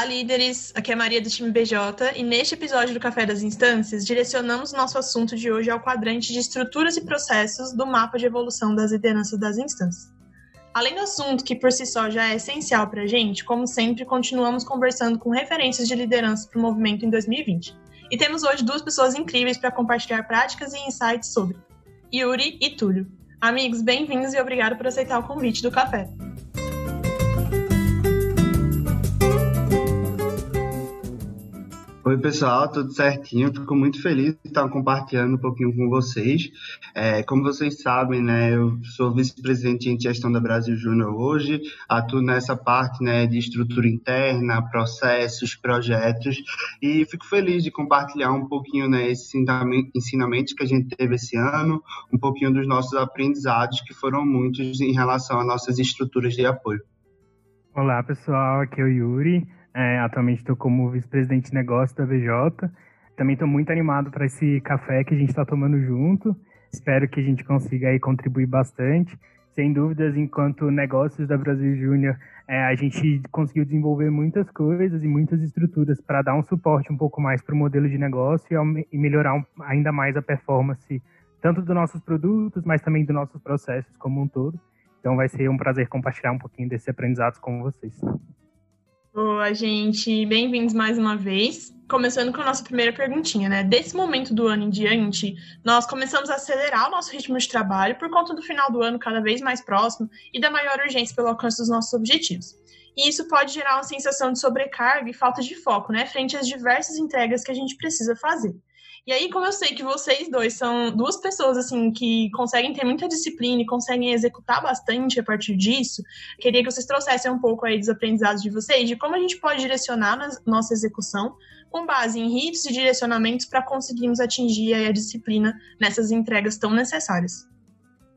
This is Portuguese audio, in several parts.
Olá, líderes! Aqui é Maria do time BJ e neste episódio do Café das Instâncias direcionamos nosso assunto de hoje ao quadrante de estruturas e processos do mapa de evolução das lideranças das instâncias. Além do assunto que por si só já é essencial para a gente, como sempre, continuamos conversando com referências de liderança para o movimento em 2020. E temos hoje duas pessoas incríveis para compartilhar práticas e insights sobre Yuri e Túlio. Amigos, bem-vindos e obrigado por aceitar o convite do café. Oi, pessoal, tudo certinho? Fico muito feliz de estar compartilhando um pouquinho com vocês. É, como vocês sabem, né, eu sou vice-presidente em gestão da Brasil Júnior hoje, atuo nessa parte né, de estrutura interna, processos, projetos, e fico feliz de compartilhar um pouquinho né, esses ensinamentos que a gente teve esse ano, um pouquinho dos nossos aprendizados, que foram muitos em relação às nossas estruturas de apoio. Olá, pessoal, aqui é o Yuri. É, atualmente estou como vice-presidente de negócio da VJ. Também estou muito animado para esse café que a gente está tomando junto. Espero que a gente consiga aí contribuir bastante. Sem dúvidas, enquanto negócios da Brasil Júnior, é, a gente conseguiu desenvolver muitas coisas e muitas estruturas para dar um suporte um pouco mais para o modelo de negócio e, e melhorar um, ainda mais a performance tanto dos nossos produtos, mas também dos nossos processos como um todo. Então vai ser um prazer compartilhar um pouquinho desses aprendizados com vocês. Boa, gente. Bem-vindos mais uma vez. Começando com a nossa primeira perguntinha, né? Desse momento do ano em diante, nós começamos a acelerar o nosso ritmo de trabalho por conta do final do ano cada vez mais próximo e da maior urgência pelo alcance dos nossos objetivos. E isso pode gerar uma sensação de sobrecarga e falta de foco, né? Frente às diversas entregas que a gente precisa fazer. E aí, como eu sei que vocês dois são duas pessoas assim que conseguem ter muita disciplina e conseguem executar bastante a partir disso, queria que vocês trouxessem um pouco aí dos aprendizados de vocês, de como a gente pode direcionar na nossa execução com base em ritos e direcionamentos para conseguirmos atingir a disciplina nessas entregas tão necessárias.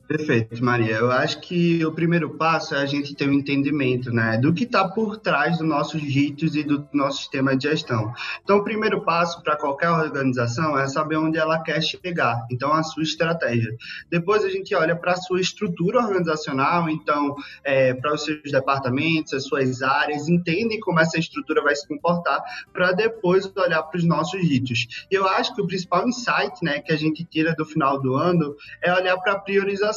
Perfeito, Maria. Eu acho que o primeiro passo é a gente ter um entendimento né, do que está por trás dos nossos ritos e do nosso sistema de gestão. Então, o primeiro passo para qualquer organização é saber onde ela quer chegar, então, a sua estratégia. Depois, a gente olha para a sua estrutura organizacional, então, é, para os seus departamentos, as suas áreas, entende como essa estrutura vai se comportar, para depois olhar para os nossos ritos. Eu acho que o principal insight né, que a gente tira do final do ano é olhar para a priorização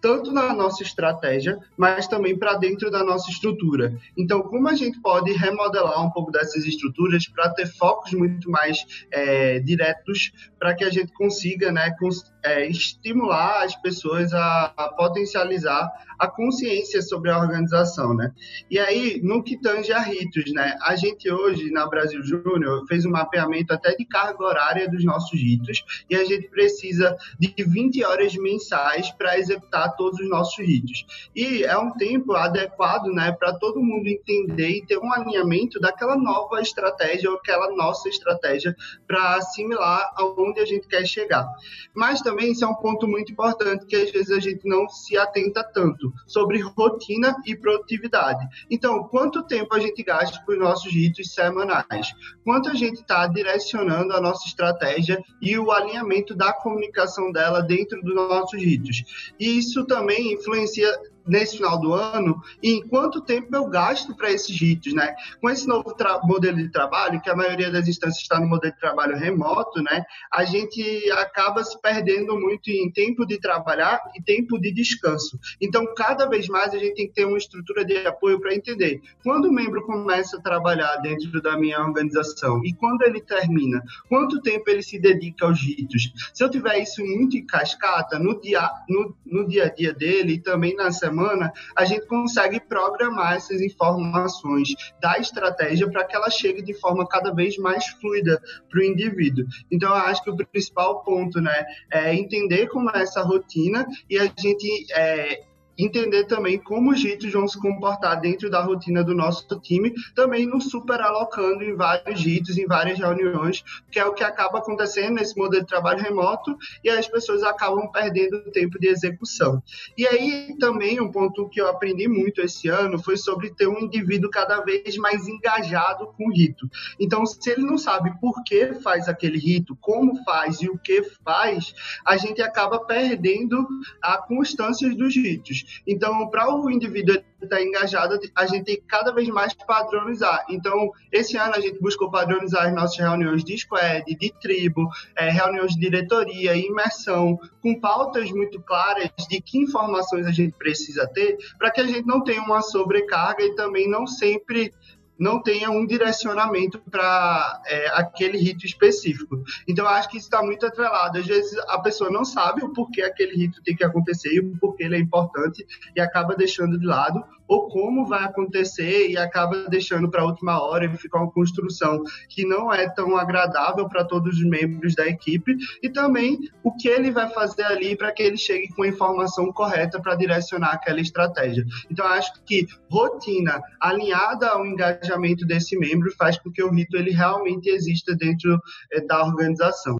tanto na nossa estratégia, mas também para dentro da nossa estrutura. Então, como a gente pode remodelar um pouco dessas estruturas para ter focos muito mais é, diretos, para que a gente consiga né, é, estimular as pessoas a, a, potencializar a consciência sobre a organização, né? E aí, no que tange a ritos, né? A gente hoje, na Brasil Júnior, fez um mapeamento até de carga horária dos nossos ritos e a gente precisa de 20 horas mensais para executar todos os nossos ritos. E é um tempo adequado, né, para todo mundo entender e ter um alinhamento daquela nova estratégia ou aquela nossa estratégia para assimilar aonde a gente quer chegar. Mas também isso é um ponto muito importante que às vezes a gente não se atenta tanto sobre rotina e produtividade. Então, quanto tempo a gente gasta com os nossos ritos semanais? Quanto a gente está direcionando a nossa estratégia e o alinhamento da comunicação dela dentro dos nossos ritos? E isso também influencia nesse final do ano e em quanto tempo eu gasto para esses ritos, né? Com esse novo modelo de trabalho, que a maioria das instâncias está no modelo de trabalho remoto, né? A gente acaba se perdendo muito em tempo de trabalhar e tempo de descanso. Então, cada vez mais a gente tem que ter uma estrutura de apoio para entender quando o membro começa a trabalhar dentro da minha organização e quando ele termina, quanto tempo ele se dedica aos ritos. Se eu tiver isso muito em cascata no dia, no, no dia a dia dele e também na semana semana, a gente consegue programar essas informações da estratégia para que ela chegue de forma cada vez mais fluida para o indivíduo. Então, eu acho que o principal ponto né, é entender como é essa rotina e a gente é, entender também como os ritos vão se comportar dentro da rotina do nosso time, também nos super alocando em vários ritos, em várias reuniões, que é o que acaba acontecendo nesse modelo de trabalho remoto, e as pessoas acabam perdendo tempo de execução. E aí também um ponto que eu aprendi muito esse ano foi sobre ter um indivíduo cada vez mais engajado com o rito. Então, se ele não sabe por que faz aquele rito, como faz e o que faz, a gente acaba perdendo a constância dos ritos. Então, para o indivíduo está engajada, a gente tem que cada vez mais padronizar. Então, esse ano a gente buscou padronizar as nossas reuniões de squad, de tribo, é, reuniões de diretoria, imersão, com pautas muito claras de que informações a gente precisa ter, para que a gente não tenha uma sobrecarga e também não sempre não tenha um direcionamento para é, aquele rito específico. Então, eu acho que isso está muito atrelado. Às vezes, a pessoa não sabe o porquê aquele rito tem que acontecer e o porquê ele é importante e acaba deixando de lado, ou como vai acontecer e acaba deixando para a última hora e fica uma construção que não é tão agradável para todos os membros da equipe e também o que ele vai fazer ali para que ele chegue com a informação correta para direcionar aquela estratégia. Então, acho que rotina alinhada ao engajamento desse membro faz com que o rito ele realmente exista dentro eh, da organização.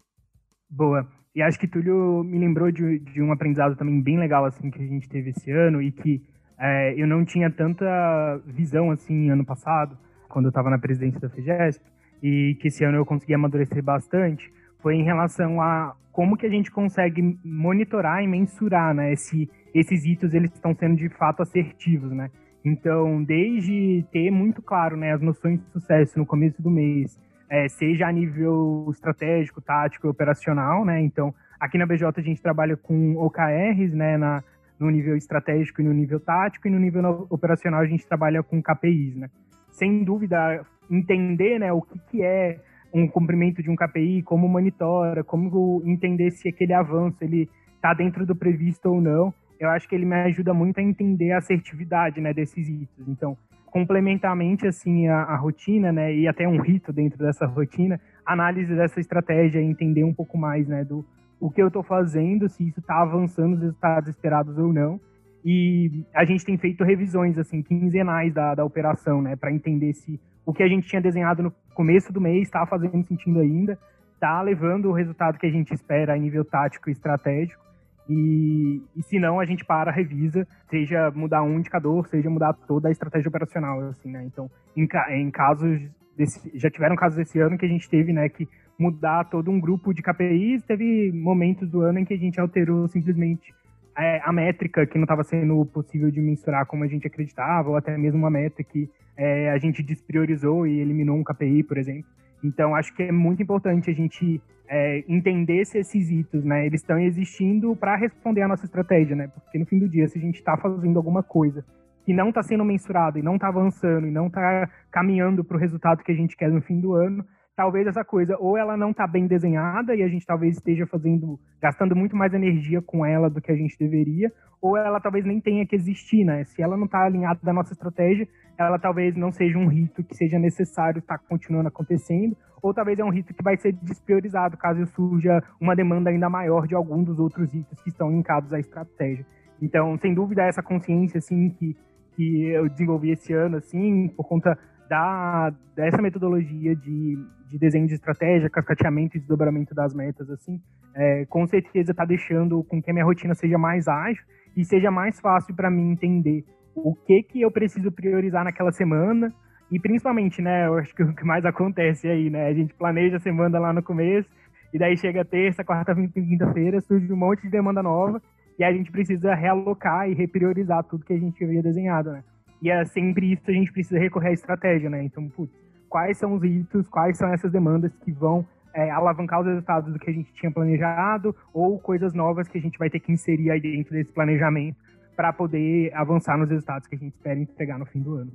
Boa. E acho que Túlio me lembrou de, de um aprendizado também bem legal assim que a gente teve esse ano e que é, eu não tinha tanta visão assim ano passado, quando eu estava na presidência da FEGESP, e que esse ano eu consegui amadurecer bastante, foi em relação a como que a gente consegue monitorar e mensurar, né, esse, esses hitos eles estão sendo de fato assertivos, né? Então, desde ter muito claro, né, as noções de sucesso no começo do mês, é, seja a nível estratégico, tático, operacional, né? Então, aqui na BJ a gente trabalha com OKRs, né, na, no nível estratégico e no nível tático, e no nível operacional a gente trabalha com KPIs, né? Sem dúvida, entender né, o que, que é um cumprimento de um KPI, como monitora, como entender se aquele avanço ele está dentro do previsto ou não, eu acho que ele me ajuda muito a entender a assertividade né, desses itens. Então, complementarmente assim a, a, rotina, né, e até um rito dentro dessa rotina, análise dessa estratégia, entender um pouco mais, né, do o que eu estou fazendo, se isso está avançando os resultados esperados ou não. E a gente tem feito revisões assim quinzenais da, da operação, né, para entender se o que a gente tinha desenhado no começo do mês está fazendo sentido ainda, está levando o resultado que a gente espera a nível tático e estratégico. E, e se não, a gente para, revisa, seja mudar um indicador, seja mudar toda a estratégia operacional, assim, né? Então, em, em casos desse, já tiveram casos esse ano que a gente teve, né, que mudar todo um grupo de KPIs. Teve momentos do ano em que a gente alterou simplesmente é, a métrica que não estava sendo possível de mensurar como a gente acreditava, ou até mesmo uma meta que é, a gente despriorizou e eliminou um KPI, por exemplo. Então, acho que é muito importante a gente é, entender se esses hitos, né, eles estão existindo para responder à nossa estratégia, né? Porque no fim do dia, se a gente está fazendo alguma coisa que não está sendo mensurado e não está avançando e não está caminhando para o resultado que a gente quer no fim do ano, talvez essa coisa ou ela não está bem desenhada e a gente talvez esteja fazendo, gastando muito mais energia com ela do que a gente deveria, ou ela talvez nem tenha que existir, né? Se ela não está alinhada da nossa estratégia, ela talvez não seja um rito que seja necessário estar tá continuando acontecendo, ou talvez é um rito que vai ser despriorizado caso surja uma demanda ainda maior de algum dos outros ritos que estão linkados à estratégia. Então, sem dúvida, essa consciência assim que que eu desenvolvi esse ano assim, por conta da, dessa metodologia de, de desenho de estratégia, cascateamento e desdobramento das metas, assim, é, com certeza está deixando com que a minha rotina seja mais ágil e seja mais fácil para mim entender o que que eu preciso priorizar naquela semana e principalmente, né, eu acho que o que mais acontece aí, né, a gente planeja a semana lá no começo e daí chega terça, quarta, quinta-feira, surge um monte de demanda nova e a gente precisa realocar e repriorizar tudo que a gente havia desenhado, né. E é sempre isso a gente precisa recorrer à estratégia, né? Então, putz, quais são os ritos, quais são essas demandas que vão é, alavancar os resultados do que a gente tinha planejado ou coisas novas que a gente vai ter que inserir aí dentro desse planejamento para poder avançar nos resultados que a gente espera entregar no fim do ano.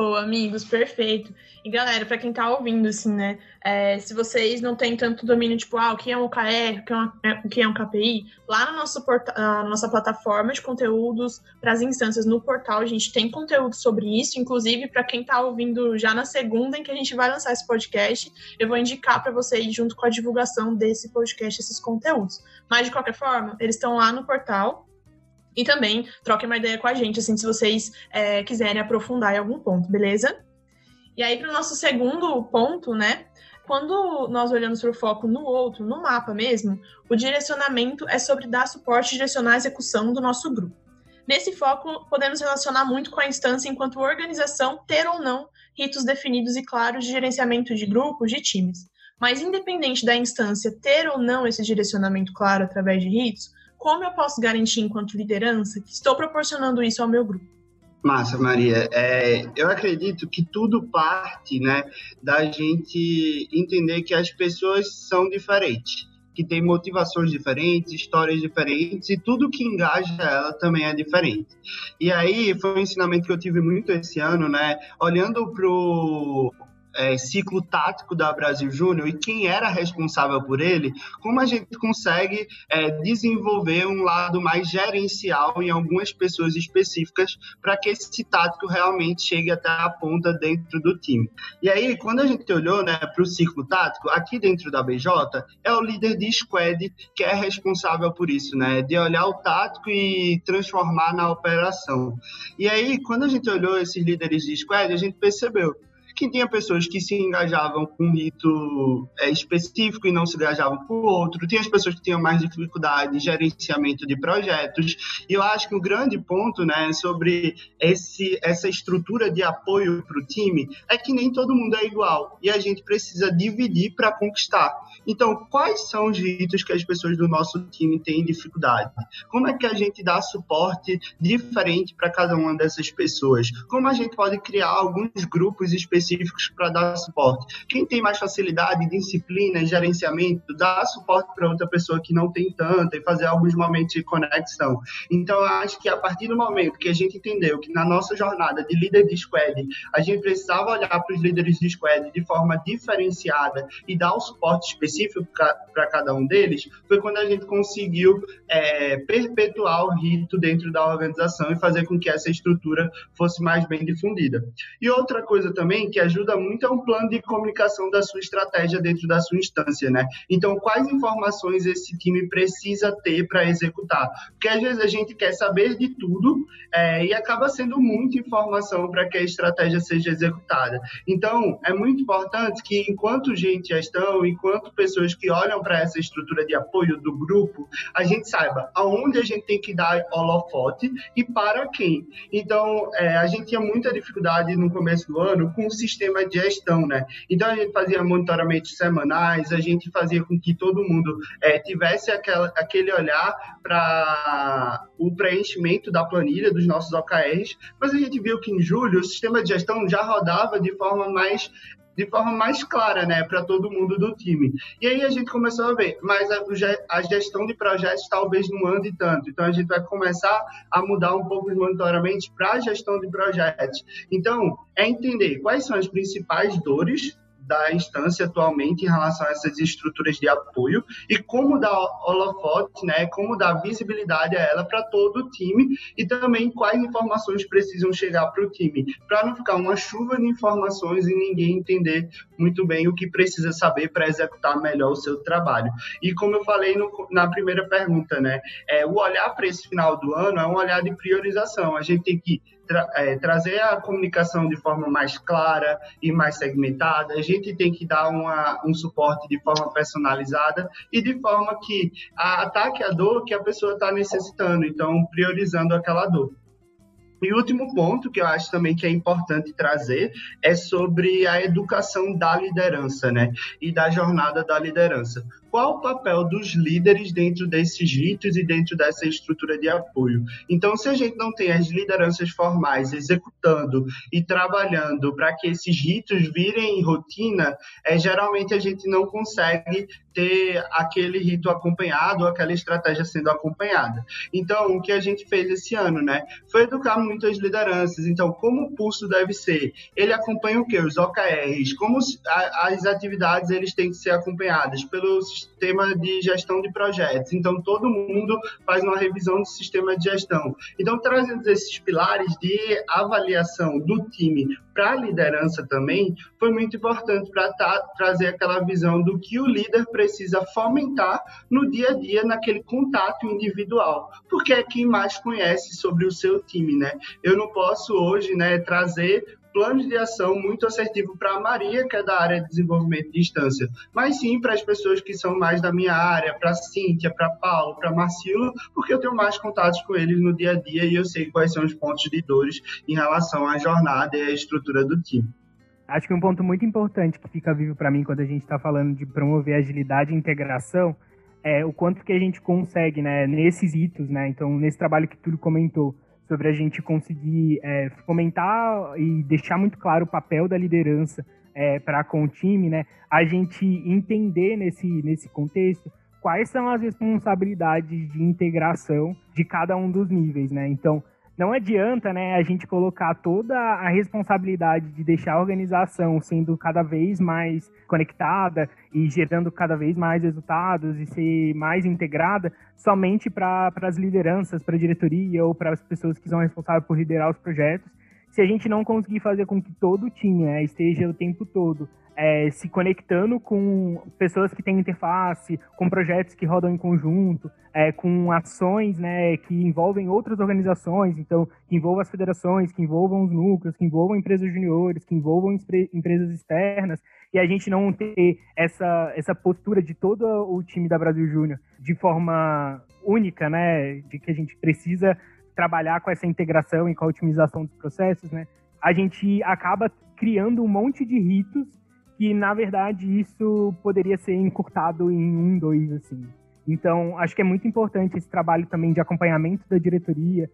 Boa, amigos, perfeito. E galera, para quem tá ouvindo, assim, né? É, se vocês não têm tanto domínio, tipo, ah, o que é um OKR, o que é, uma, é, o que é um KPI, lá na nossa, porta, na nossa plataforma de conteúdos para as instâncias no portal, a gente tem conteúdo sobre isso. Inclusive, para quem tá ouvindo já na segunda em que a gente vai lançar esse podcast, eu vou indicar para vocês, junto com a divulgação desse podcast, esses conteúdos. Mas, de qualquer forma, eles estão lá no portal e também troquem uma ideia com a gente, assim, se vocês é, quiserem aprofundar em algum ponto, beleza? E aí, para o nosso segundo ponto, né? Quando nós olhamos para o foco no outro, no mapa mesmo, o direcionamento é sobre dar suporte e direcionar a execução do nosso grupo. Nesse foco, podemos relacionar muito com a instância enquanto organização ter ou não ritos definidos e claros de gerenciamento de grupos, de times. Mas, independente da instância ter ou não esse direcionamento claro através de ritos, como eu posso garantir, enquanto liderança, que estou proporcionando isso ao meu grupo? Massa, Maria. É, eu acredito que tudo parte né, da gente entender que as pessoas são diferentes, que têm motivações diferentes, histórias diferentes, e tudo que engaja ela também é diferente. E aí foi um ensinamento que eu tive muito esse ano, né? Olhando para o é, ciclo tático da Brasil Júnior e quem era responsável por ele, como a gente consegue é, desenvolver um lado mais gerencial em algumas pessoas específicas para que esse tático realmente chegue até a ponta dentro do time. E aí, quando a gente olhou né, para o ciclo tático, aqui dentro da BJ, é o líder de squad que é responsável por isso, né, de olhar o tático e transformar na operação. E aí, quando a gente olhou esses líderes de squad, a gente percebeu que tinha pessoas que se engajavam com um rito é, específico e não se engajavam com outro, tinha as pessoas que tinham mais dificuldade de gerenciamento de projetos, e eu acho que o grande ponto né, sobre esse, essa estrutura de apoio para o time é que nem todo mundo é igual, e a gente precisa dividir para conquistar. Então, quais são os ritos que as pessoas do nosso time têm dificuldade? Como é que a gente dá suporte diferente para cada uma dessas pessoas? Como a gente pode criar alguns grupos específicos específicos para dar suporte. Quem tem mais facilidade, disciplina, gerenciamento, dá suporte para outra pessoa que não tem tanta e fazer alguns momentos de conexão. Então, eu acho que a partir do momento que a gente entendeu que na nossa jornada de líder de squad, a gente precisava olhar para os líderes de squad de forma diferenciada e dar um suporte específico para cada um deles, foi quando a gente conseguiu é, perpetuar o rito dentro da organização e fazer com que essa estrutura fosse mais bem difundida. E outra coisa também que ajuda muito é um plano de comunicação da sua estratégia dentro da sua instância, né? Então, quais informações esse time precisa ter para executar? Porque às vezes a gente quer saber de tudo é, e acaba sendo muita informação para que a estratégia seja executada. Então, é muito importante que, enquanto gente gestão, enquanto pessoas que olham para essa estrutura de apoio do grupo, a gente saiba aonde a gente tem que dar holofote e para quem. Então, é, a gente tinha muita dificuldade no começo do ano com sistema de gestão, né? Então a gente fazia monitoramentos semanais, a gente fazia com que todo mundo é, tivesse aquela, aquele olhar para o preenchimento da planilha dos nossos OKRs, mas a gente viu que em julho o sistema de gestão já rodava de forma mais de forma mais clara, né, para todo mundo do time. E aí a gente começou a ver, mas a, a, gestão de projetos talvez não ande tanto. Então a gente vai começar a mudar um pouco os monitoramentos para a gestão de projetos. Então, é entender quais são as principais dores da instância atualmente em relação a essas estruturas de apoio e como dar holofote, né, como dar visibilidade a ela para todo o time e também quais informações precisam chegar para o time, para não ficar uma chuva de informações e ninguém entender muito bem o que precisa saber para executar melhor o seu trabalho. E como eu falei no, na primeira pergunta, né, é, o olhar para esse final do ano é um olhar de priorização. A gente tem que tra é, trazer a comunicação de forma mais clara e mais segmentada. A gente tem que dar uma, um suporte de forma personalizada e de forma que ataque a dor que a pessoa está necessitando, então priorizando aquela dor. E o último ponto que eu acho também que é importante trazer é sobre a educação da liderança, né? E da jornada da liderança qual o papel dos líderes dentro desses ritos e dentro dessa estrutura de apoio. Então, se a gente não tem as lideranças formais executando e trabalhando para que esses ritos virem rotina, é, geralmente a gente não consegue ter aquele rito acompanhado, aquela estratégia sendo acompanhada. Então, o que a gente fez esse ano, né, foi educar muitas lideranças. Então, como o pulso deve ser? Ele acompanha o quê? Os OKRs, como as atividades eles têm que ser acompanhadas pelos sistema de gestão de projetos. Então, todo mundo faz uma revisão do sistema de gestão. Então, trazendo esses pilares de avaliação do time para a liderança também, foi muito importante para trazer aquela visão do que o líder precisa fomentar no dia a dia, naquele contato individual, porque é quem mais conhece sobre o seu time, né? Eu não posso hoje, né, trazer planos de ação muito assertivo para a Maria, que é da área de desenvolvimento de distância, mas sim para as pessoas que são mais da minha área, para Cíntia, para Paulo, para Marcilo, porque eu tenho mais contatos com eles no dia a dia e eu sei quais são os pontos de dores em relação à jornada e à estrutura do time. Acho que um ponto muito importante que fica vivo para mim quando a gente está falando de promover agilidade e integração é o quanto que a gente consegue, né, nesses hitos, né, então nesse trabalho que tudo comentou, sobre a gente conseguir é, fomentar e deixar muito claro o papel da liderança é, para com o time, né? A gente entender nesse, nesse contexto quais são as responsabilidades de integração de cada um dos níveis, né? Então, não adianta, né, a gente colocar toda a responsabilidade de deixar a organização sendo cada vez mais conectada e gerando cada vez mais resultados e ser mais integrada somente para as lideranças, para a diretoria ou para as pessoas que são responsáveis por liderar os projetos, se a gente não conseguir fazer com que todo o time né, esteja o tempo todo é, se conectando com pessoas que têm interface, com projetos que rodam em conjunto, é, com ações né, que envolvem outras organizações, então, que envolvam as federações, que envolvam os núcleos, que envolvam empresas juniores, que envolvam empresas externas, e a gente não ter essa, essa postura de todo o time da Brasil Júnior de forma única, né, de que a gente precisa trabalhar com essa integração e com a otimização dos processos, né, a gente acaba criando um monte de ritos que, na verdade, isso poderia ser encurtado em um, dois, assim. Então, acho que é muito importante esse trabalho também de acompanhamento da diretoria,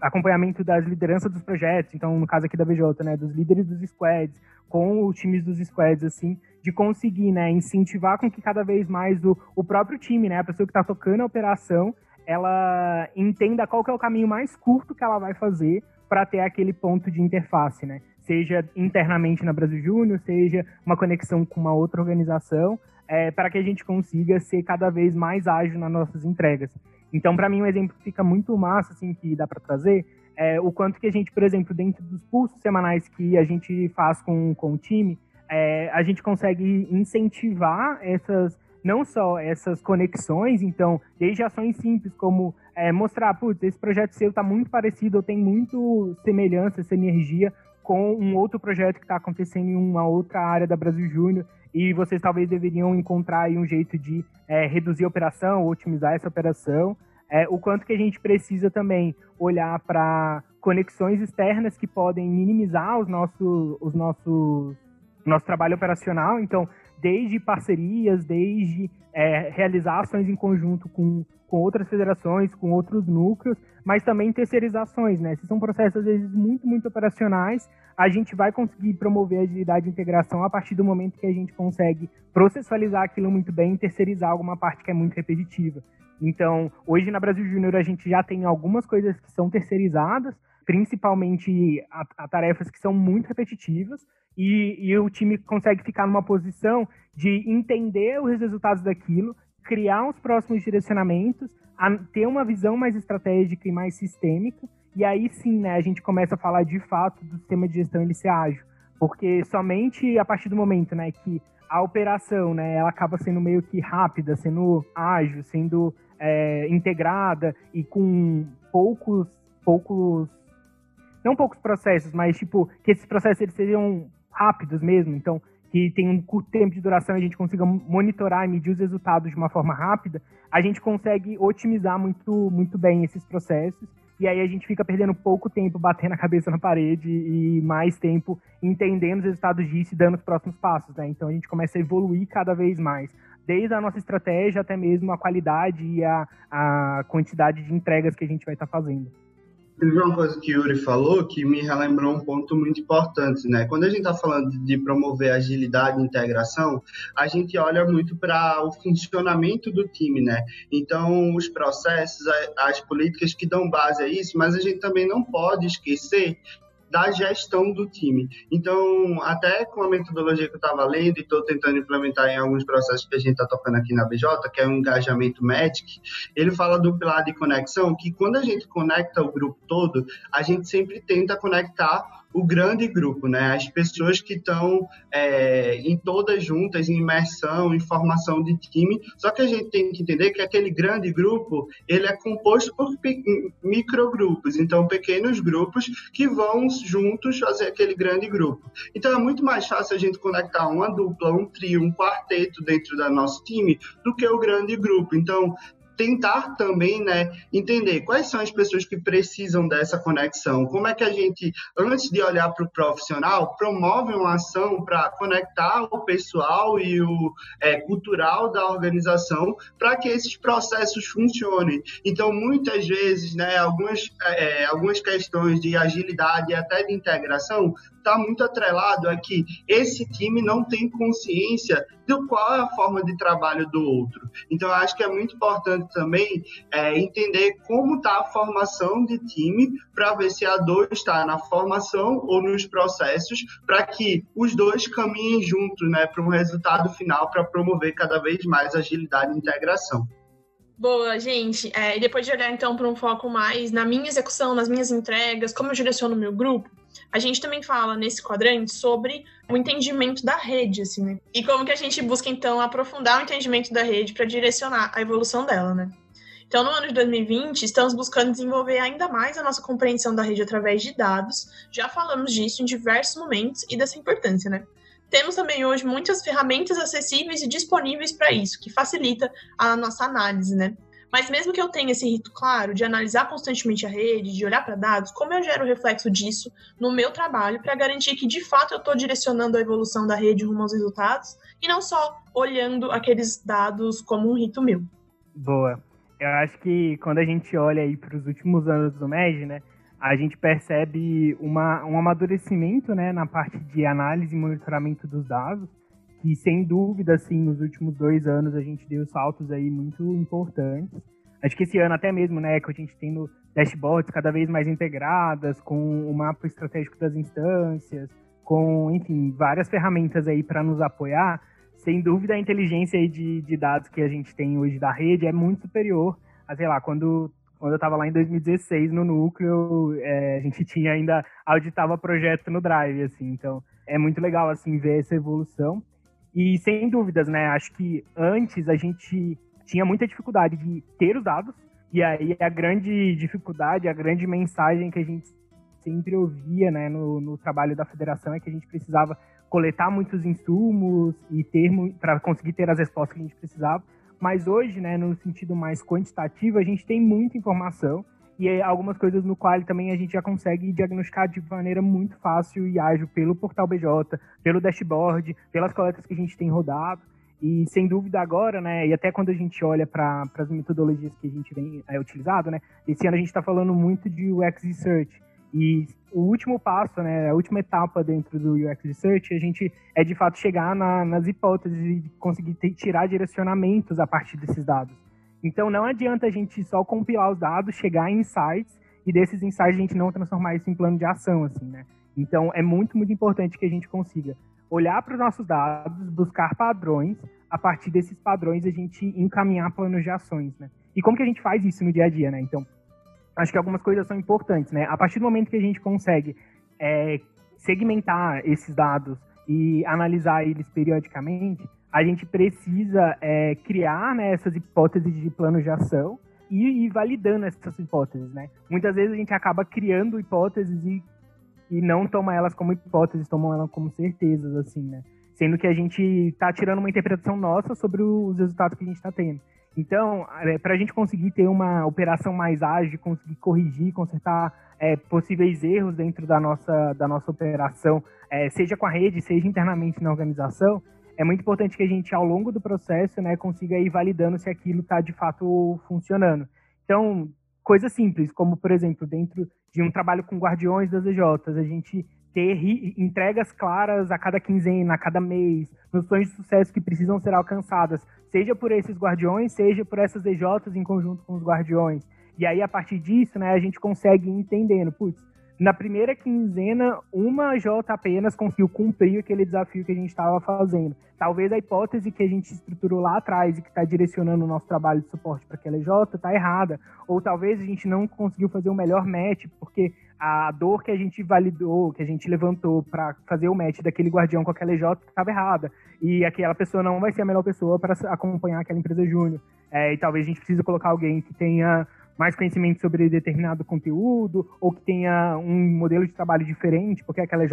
acompanhamento das lideranças dos projetos, então, no caso aqui da BJ, né, dos líderes dos squads, com os times dos squads, assim, de conseguir, né, incentivar com que cada vez mais o, o próprio time, né, a pessoa que está tocando a operação, ela entenda qual que é o caminho mais curto que ela vai fazer para ter aquele ponto de interface, né? Seja internamente na Brasil Júnior, seja uma conexão com uma outra organização, é, para que a gente consiga ser cada vez mais ágil nas nossas entregas. Então, para mim, um exemplo que fica muito massa, assim, que dá para trazer, é o quanto que a gente, por exemplo, dentro dos pulsos semanais que a gente faz com, com o time, é, a gente consegue incentivar essas não só essas conexões, então, desde ações simples como é, mostrar, putz, esse projeto seu está muito parecido, ou tem muito semelhança, essa energia com um outro projeto que está acontecendo em uma outra área da Brasil Júnior, e vocês talvez deveriam encontrar um jeito de é, reduzir a operação, otimizar essa operação, é, o quanto que a gente precisa também olhar para conexões externas que podem minimizar os nossos, os nossos nosso trabalho operacional. Então, desde parcerias, desde é, realizar ações em conjunto com, com outras federações, com outros núcleos, mas também terceirizações, né? Se são processos, às vezes, muito, muito operacionais, a gente vai conseguir promover a agilidade e integração a partir do momento que a gente consegue processualizar aquilo muito bem e terceirizar alguma parte que é muito repetitiva. Então, hoje na Brasil Júnior a gente já tem algumas coisas que são terceirizadas, principalmente a, a tarefas que são muito repetitivas, e, e o time consegue ficar numa posição de entender os resultados daquilo, criar os próximos direcionamentos, ter uma visão mais estratégica e mais sistêmica, e aí sim, né, a gente começa a falar de fato do sistema de gestão ele ser ágil, porque somente a partir do momento, né, que a operação, né, ela acaba sendo meio que rápida, sendo ágil, sendo é, integrada e com poucos, poucos, não poucos processos, mas tipo que esses processos eles sejam rápidos mesmo, então que tem um curto tempo de duração e a gente consiga monitorar e medir os resultados de uma forma rápida, a gente consegue otimizar muito, muito bem esses processos e aí a gente fica perdendo pouco tempo batendo a cabeça na parede e mais tempo entendendo os resultados disso e dando os próximos passos, né? Então a gente começa a evoluir cada vez mais, desde a nossa estratégia até mesmo a qualidade e a, a quantidade de entregas que a gente vai estar tá fazendo. Teve uma coisa que o Yuri falou que me relembrou um ponto muito importante, né? Quando a gente está falando de promover agilidade e integração, a gente olha muito para o funcionamento do time, né? Então, os processos, as políticas que dão base a isso, mas a gente também não pode esquecer da gestão do time. Então, até com a metodologia que eu estava lendo e estou tentando implementar em alguns processos que a gente está tocando aqui na BJ, que é o engajamento Magic, ele fala do pilar de conexão, que quando a gente conecta o grupo todo, a gente sempre tenta conectar o grande grupo, né? As pessoas que estão é, em todas juntas, em imersão, em formação de time. Só que a gente tem que entender que aquele grande grupo ele é composto por microgrupos, então pequenos grupos que vão juntos fazer aquele grande grupo. Então é muito mais fácil a gente conectar uma dupla, um trio, um quarteto dentro do nosso time do que o grande grupo. Então tentar também né, entender quais são as pessoas que precisam dessa conexão, como é que a gente, antes de olhar para o profissional, promove uma ação para conectar o pessoal e o é, cultural da organização para que esses processos funcionem. Então, muitas vezes, né, algumas, é, algumas questões de agilidade e até de integração está muito atrelado a que esse time não tem consciência do qual é a forma de trabalho do outro. Então, eu acho que é muito importante também é, entender como está a formação de time para ver se a dor está na formação ou nos processos, para que os dois caminhem juntos né, para um resultado final para promover cada vez mais agilidade e integração. Boa, gente. É, depois de olhar então para um foco mais na minha execução, nas minhas entregas, como eu direciono o meu grupo, a gente também fala nesse quadrante sobre o entendimento da rede, assim, né? E como que a gente busca, então, aprofundar o entendimento da rede para direcionar a evolução dela, né? Então, no ano de 2020, estamos buscando desenvolver ainda mais a nossa compreensão da rede através de dados. Já falamos disso em diversos momentos e dessa importância, né? Temos também hoje muitas ferramentas acessíveis e disponíveis para isso, que facilita a nossa análise, né? Mas mesmo que eu tenha esse rito claro de analisar constantemente a rede, de olhar para dados, como eu gero reflexo disso no meu trabalho para garantir que de fato eu estou direcionando a evolução da rede rumo aos resultados e não só olhando aqueles dados como um rito meu. Boa. Eu acho que quando a gente olha aí para os últimos anos do MED, né, a gente percebe uma, um amadurecimento né, na parte de análise e monitoramento dos dados que sem dúvida, assim, nos últimos dois anos a gente deu saltos aí muito importantes. Acho que esse ano até mesmo, né, que a gente tem no dashboards cada vez mais integradas, com o mapa estratégico das instâncias, com, enfim, várias ferramentas aí para nos apoiar. Sem dúvida, a inteligência de, de dados que a gente tem hoje da rede é muito superior a, sei lá, quando quando eu estava lá em 2016 no núcleo, é, a gente tinha ainda auditava projeto no Drive, assim, então é muito legal assim ver essa evolução. E sem dúvidas, né? Acho que antes a gente tinha muita dificuldade de ter os dados, e aí a grande dificuldade, a grande mensagem que a gente sempre ouvia né, no, no trabalho da federação é que a gente precisava coletar muitos insumos e ter para conseguir ter as respostas que a gente precisava. Mas hoje, né, no sentido mais quantitativo, a gente tem muita informação e algumas coisas no qual também a gente já consegue diagnosticar de maneira muito fácil e ágil pelo portal BJ, pelo dashboard, pelas coletas que a gente tem rodado. E sem dúvida agora, né, e até quando a gente olha para as metodologias que a gente vem é, utilizado, né, esse ano a gente está falando muito de UX Research. E o último passo, né, a última etapa dentro do UX Research, a gente é de fato chegar na, nas hipóteses e conseguir ter, tirar direcionamentos a partir desses dados. Então não adianta a gente só compilar os dados, chegar em insights e desses insights a gente não transformar isso em plano de ação, assim, né? Então é muito, muito importante que a gente consiga olhar para os nossos dados, buscar padrões, a partir desses padrões a gente encaminhar planos de ações, né? E como que a gente faz isso no dia a dia, né? Então, acho que algumas coisas são importantes, né? A partir do momento que a gente consegue é, segmentar esses dados e analisar eles periodicamente, a gente precisa é, criar né, essas hipóteses de planos de ação e ir validando essas hipóteses, né? Muitas vezes a gente acaba criando hipóteses e, e não toma elas como hipóteses, toma elas como certezas, assim, né? Sendo que a gente está tirando uma interpretação nossa sobre os resultados que a gente está tendo. Então, é, para a gente conseguir ter uma operação mais ágil, conseguir corrigir, consertar é, possíveis erros dentro da nossa, da nossa operação, é, seja com a rede, seja internamente na organização, é muito importante que a gente, ao longo do processo, né, consiga ir validando se aquilo está de fato funcionando. Então, coisas simples, como, por exemplo, dentro de um trabalho com guardiões das EJs, a gente ter entregas claras a cada quinzena, a cada mês, noções de sucesso que precisam ser alcançadas, seja por esses guardiões, seja por essas EJs em conjunto com os guardiões. E aí, a partir disso, né, a gente consegue ir entendendo, putz, na primeira quinzena, uma J apenas conseguiu cumprir aquele desafio que a gente estava fazendo. Talvez a hipótese que a gente estruturou lá atrás e que está direcionando o nosso trabalho de suporte para aquela J está errada. Ou talvez a gente não conseguiu fazer o melhor match, porque a dor que a gente validou, que a gente levantou para fazer o match daquele guardião com aquela EJ estava errada. E aquela pessoa não vai ser a melhor pessoa para acompanhar aquela empresa júnior. É, e talvez a gente precise colocar alguém que tenha mais conhecimento sobre determinado conteúdo ou que tenha um modelo de trabalho diferente, porque aquela EJ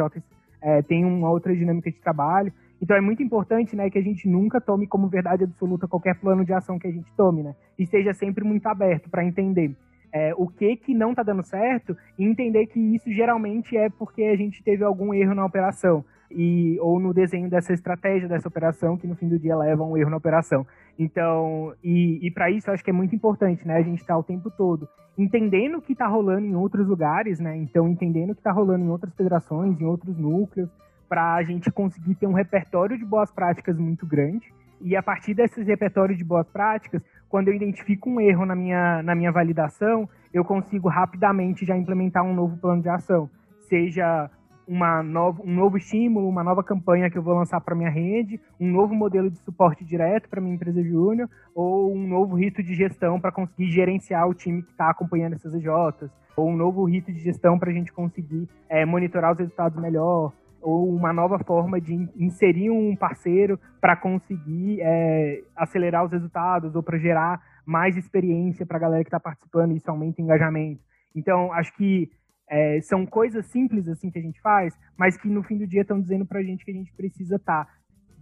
é, tem uma outra dinâmica de trabalho. Então é muito importante, né, que a gente nunca tome como verdade absoluta qualquer plano de ação que a gente tome, né? E esteja sempre muito aberto para entender é, o que que não está dando certo e entender que isso geralmente é porque a gente teve algum erro na operação e ou no desenho dessa estratégia dessa operação que no fim do dia leva a um erro na operação. Então, e, e para isso eu acho que é muito importante, né? A gente está o tempo todo entendendo o que está rolando em outros lugares, né? Então, entendendo o que está rolando em outras federações, em outros núcleos, para a gente conseguir ter um repertório de boas práticas muito grande. E a partir desses repertórios de boas práticas, quando eu identifico um erro na minha, na minha validação, eu consigo rapidamente já implementar um novo plano de ação. Seja uma nova, um novo estímulo, uma nova campanha que eu vou lançar para minha rede, um novo modelo de suporte direto para minha empresa júnior, ou um novo rito de gestão para conseguir gerenciar o time que está acompanhando essas EJs, ou um novo rito de gestão para a gente conseguir é, monitorar os resultados melhor, ou uma nova forma de inserir um parceiro para conseguir é, acelerar os resultados ou para gerar mais experiência para a galera que está participando e isso aumenta o engajamento. Então, acho que é, são coisas simples assim que a gente faz, mas que no fim do dia estão dizendo para a gente que a gente precisa estar tá,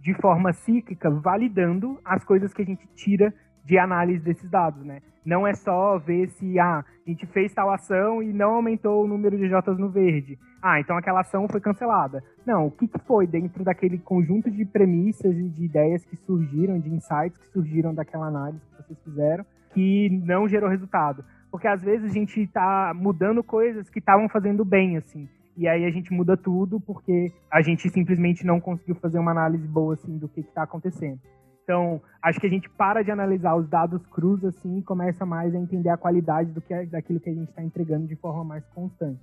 de forma cíclica validando as coisas que a gente tira de análise desses dados, né? Não é só ver se ah, a gente fez tal ação e não aumentou o número de Jotas no verde. Ah, então aquela ação foi cancelada. Não, o que, que foi dentro daquele conjunto de premissas e de ideias que surgiram, de insights que surgiram daquela análise que vocês fizeram, que não gerou resultado? Porque às vezes a gente está mudando coisas que estavam fazendo bem, assim. E aí a gente muda tudo porque a gente simplesmente não conseguiu fazer uma análise boa, assim, do que está acontecendo. Então, acho que a gente para de analisar os dados crus assim e começa mais a entender a qualidade do que é, daquilo que a gente está entregando de forma mais constante.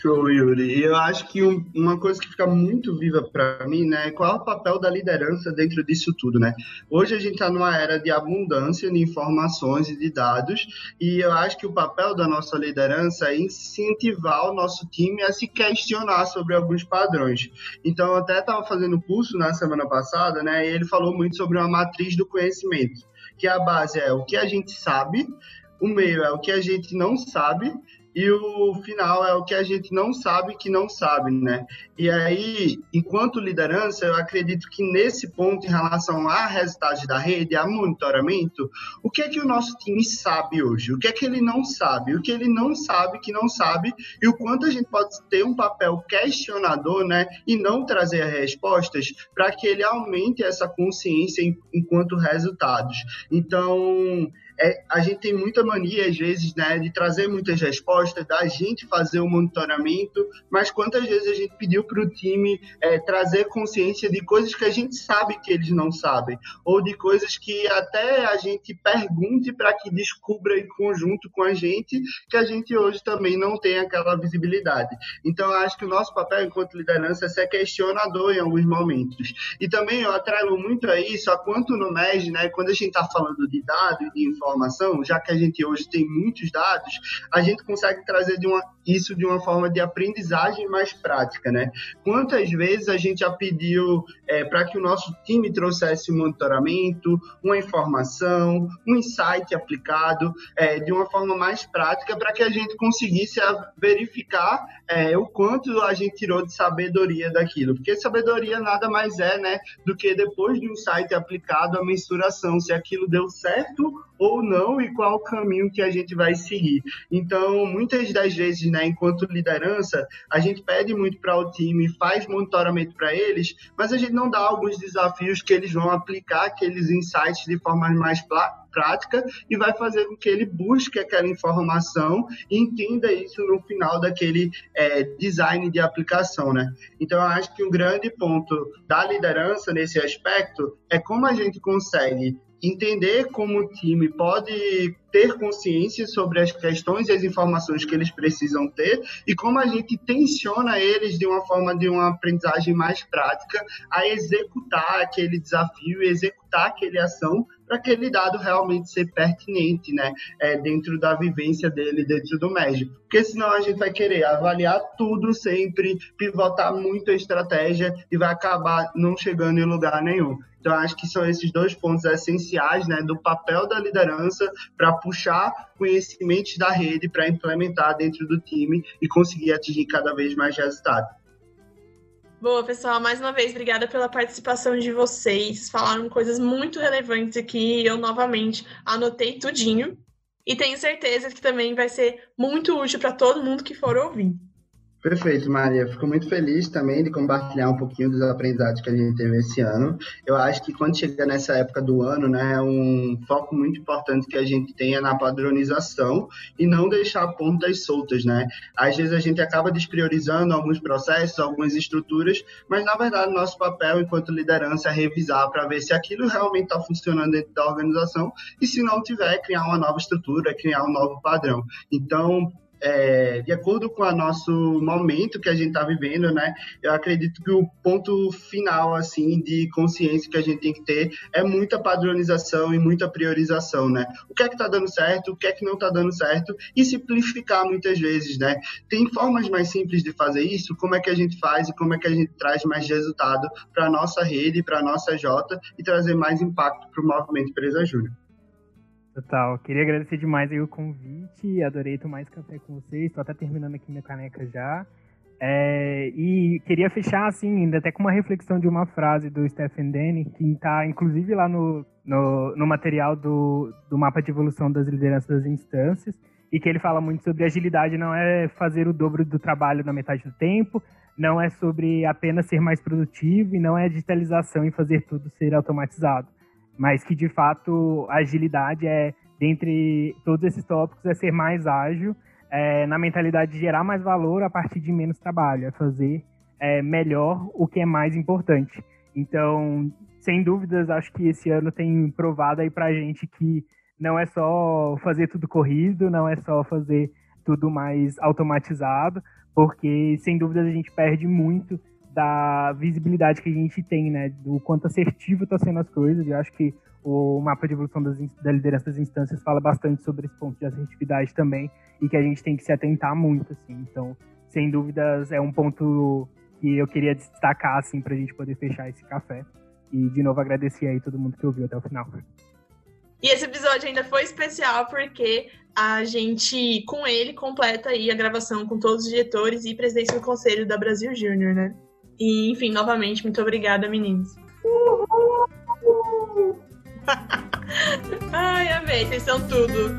Show, Yuri. E eu acho que um, uma coisa que fica muito viva para mim, né, é qual é o papel da liderança dentro disso tudo, né? Hoje a gente está numa era de abundância de informações e de dados, e eu acho que o papel da nossa liderança é incentivar o nosso time a se questionar sobre alguns padrões. Então, eu até estava fazendo curso na semana passada, né, e ele falou muito sobre uma matriz do conhecimento, que a base é o que a gente sabe, o meio é o que a gente não sabe e o final é o que a gente não sabe que não sabe, né? E aí, enquanto liderança, eu acredito que nesse ponto, em relação a resultados da rede, a monitoramento, o que é que o nosso time sabe hoje? O que é que ele não sabe? O que ele não sabe que não sabe? E o quanto a gente pode ter um papel questionador, né? E não trazer respostas para que ele aumente essa consciência enquanto resultados. Então, é, a gente tem muita mania, às vezes, né, de trazer muitas respostas, da gente fazer o monitoramento, mas quantas vezes a gente pediu para o time é, trazer consciência de coisas que a gente sabe que eles não sabem, ou de coisas que até a gente pergunte para que descubra em conjunto com a gente, que a gente hoje também não tem aquela visibilidade. Então, eu acho que o nosso papel enquanto liderança é ser questionador em alguns momentos. E também eu atrelo muito a isso, a quanto no MES, né, quando a gente está falando de dados, de informação, informação, já que a gente hoje tem muitos dados, a gente consegue trazer de uma, isso de uma forma de aprendizagem mais prática, né? Quantas vezes a gente já pediu é, para que o nosso time trouxesse um monitoramento, uma informação, um insight aplicado é, de uma forma mais prática para que a gente conseguisse verificar é, o quanto a gente tirou de sabedoria daquilo, porque sabedoria nada mais é, né, do que depois de um insight aplicado a mensuração se aquilo deu certo ou não e qual o caminho que a gente vai seguir. Então, muitas das vezes, né, enquanto liderança, a gente pede muito para o time, faz monitoramento para eles, mas a gente não dá alguns desafios que eles vão aplicar aqueles insights de forma mais prática e vai fazer com que ele busque aquela informação e entenda isso no final daquele é, design de aplicação, né? Então, eu acho que um grande ponto da liderança nesse aspecto é como a gente consegue entender como o time pode ter consciência sobre as questões e as informações que eles precisam ter e como a gente tensiona eles de uma forma de uma aprendizagem mais prática a executar aquele desafio e executar aquela ação para aquele dado realmente ser pertinente, né, é, dentro da vivência dele, dentro do médio. Porque senão a gente vai querer avaliar tudo sempre, pivotar muito a estratégia e vai acabar não chegando em lugar nenhum. Então, acho que são esses dois pontos essenciais né, do papel da liderança para puxar conhecimentos da rede para implementar dentro do time e conseguir atingir cada vez mais resultado. Boa, pessoal, mais uma vez, obrigada pela participação de vocês. Falaram coisas muito relevantes aqui. Eu novamente anotei tudinho. E tenho certeza que também vai ser muito útil para todo mundo que for ouvir. Perfeito, Maria. Fico muito feliz também de compartilhar um pouquinho dos aprendizados que a gente teve esse ano. Eu acho que quando chega nessa época do ano, né, um foco muito importante que a gente tenha na padronização e não deixar pontas soltas, né? Às vezes a gente acaba despriorizando alguns processos, algumas estruturas, mas na verdade nosso papel enquanto liderança é revisar para ver se aquilo realmente está funcionando dentro da organização e se não tiver, criar uma nova estrutura, criar um novo padrão. Então, é, de acordo com o nosso momento que a gente está vivendo, né? Eu acredito que o ponto final, assim, de consciência que a gente tem que ter é muita padronização e muita priorização, né? O que é que está dando certo, o que é que não está dando certo e simplificar muitas vezes, né? Tem formas mais simples de fazer isso? Como é que a gente faz e como é que a gente traz mais resultado para a nossa rede, para a nossa Jota e trazer mais impacto para o movimento Empresa Júnior? Total. Queria agradecer demais aí o convite. Adorei tomar esse café com vocês. Estou até terminando aqui minha caneca já. É, e queria fechar, assim, ainda até com uma reflexão de uma frase do Stephen Denny, que está inclusive lá no, no, no, material do, do mapa de evolução das lideranças das instâncias, e que ele fala muito sobre agilidade, não é fazer o dobro do trabalho na metade do tempo, não é sobre apenas ser mais produtivo, e não é digitalização e fazer tudo ser automatizado mas que de fato a agilidade é, dentre todos esses tópicos, é ser mais ágil, é, na mentalidade de gerar mais valor a partir de menos trabalho, é fazer é, melhor o que é mais importante. Então, sem dúvidas, acho que esse ano tem provado aí pra gente que não é só fazer tudo corrido, não é só fazer tudo mais automatizado, porque sem dúvidas a gente perde muito da visibilidade que a gente tem, né? Do quanto assertivo está sendo as coisas. Eu acho que o mapa de evolução das, da liderança das instâncias fala bastante sobre esse ponto de assertividade também e que a gente tem que se atentar muito, assim. Então, sem dúvidas, é um ponto que eu queria destacar, assim, para a gente poder fechar esse café. E, de novo, agradecer aí todo mundo que ouviu até o final. E esse episódio ainda foi especial porque a gente, com ele, completa aí a gravação com todos os diretores e presidente do conselho da Brasil Júnior, né? E, enfim, novamente, muito obrigada, meninos. Ai, amei, vocês são tudo.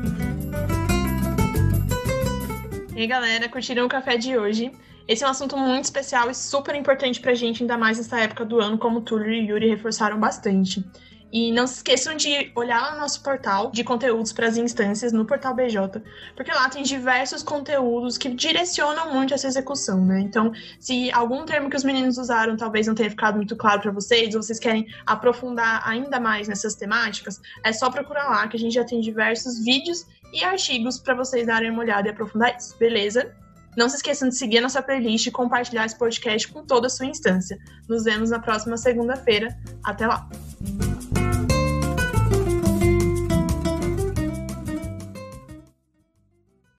E aí, galera, curtiram o café de hoje? Esse é um assunto muito especial e super importante pra gente, ainda mais nessa época do ano, como o Túlio e Yuri reforçaram bastante. E não se esqueçam de olhar lá no nosso portal de conteúdos para as instâncias no portal BJ, porque lá tem diversos conteúdos que direcionam muito essa execução, né? Então, se algum termo que os meninos usaram talvez não tenha ficado muito claro para vocês, ou vocês querem aprofundar ainda mais nessas temáticas, é só procurar lá que a gente já tem diversos vídeos e artigos para vocês darem uma olhada e aprofundar isso, beleza? Não se esqueçam de seguir a nossa playlist e compartilhar esse podcast com toda a sua instância. Nos vemos na próxima segunda-feira. Até lá!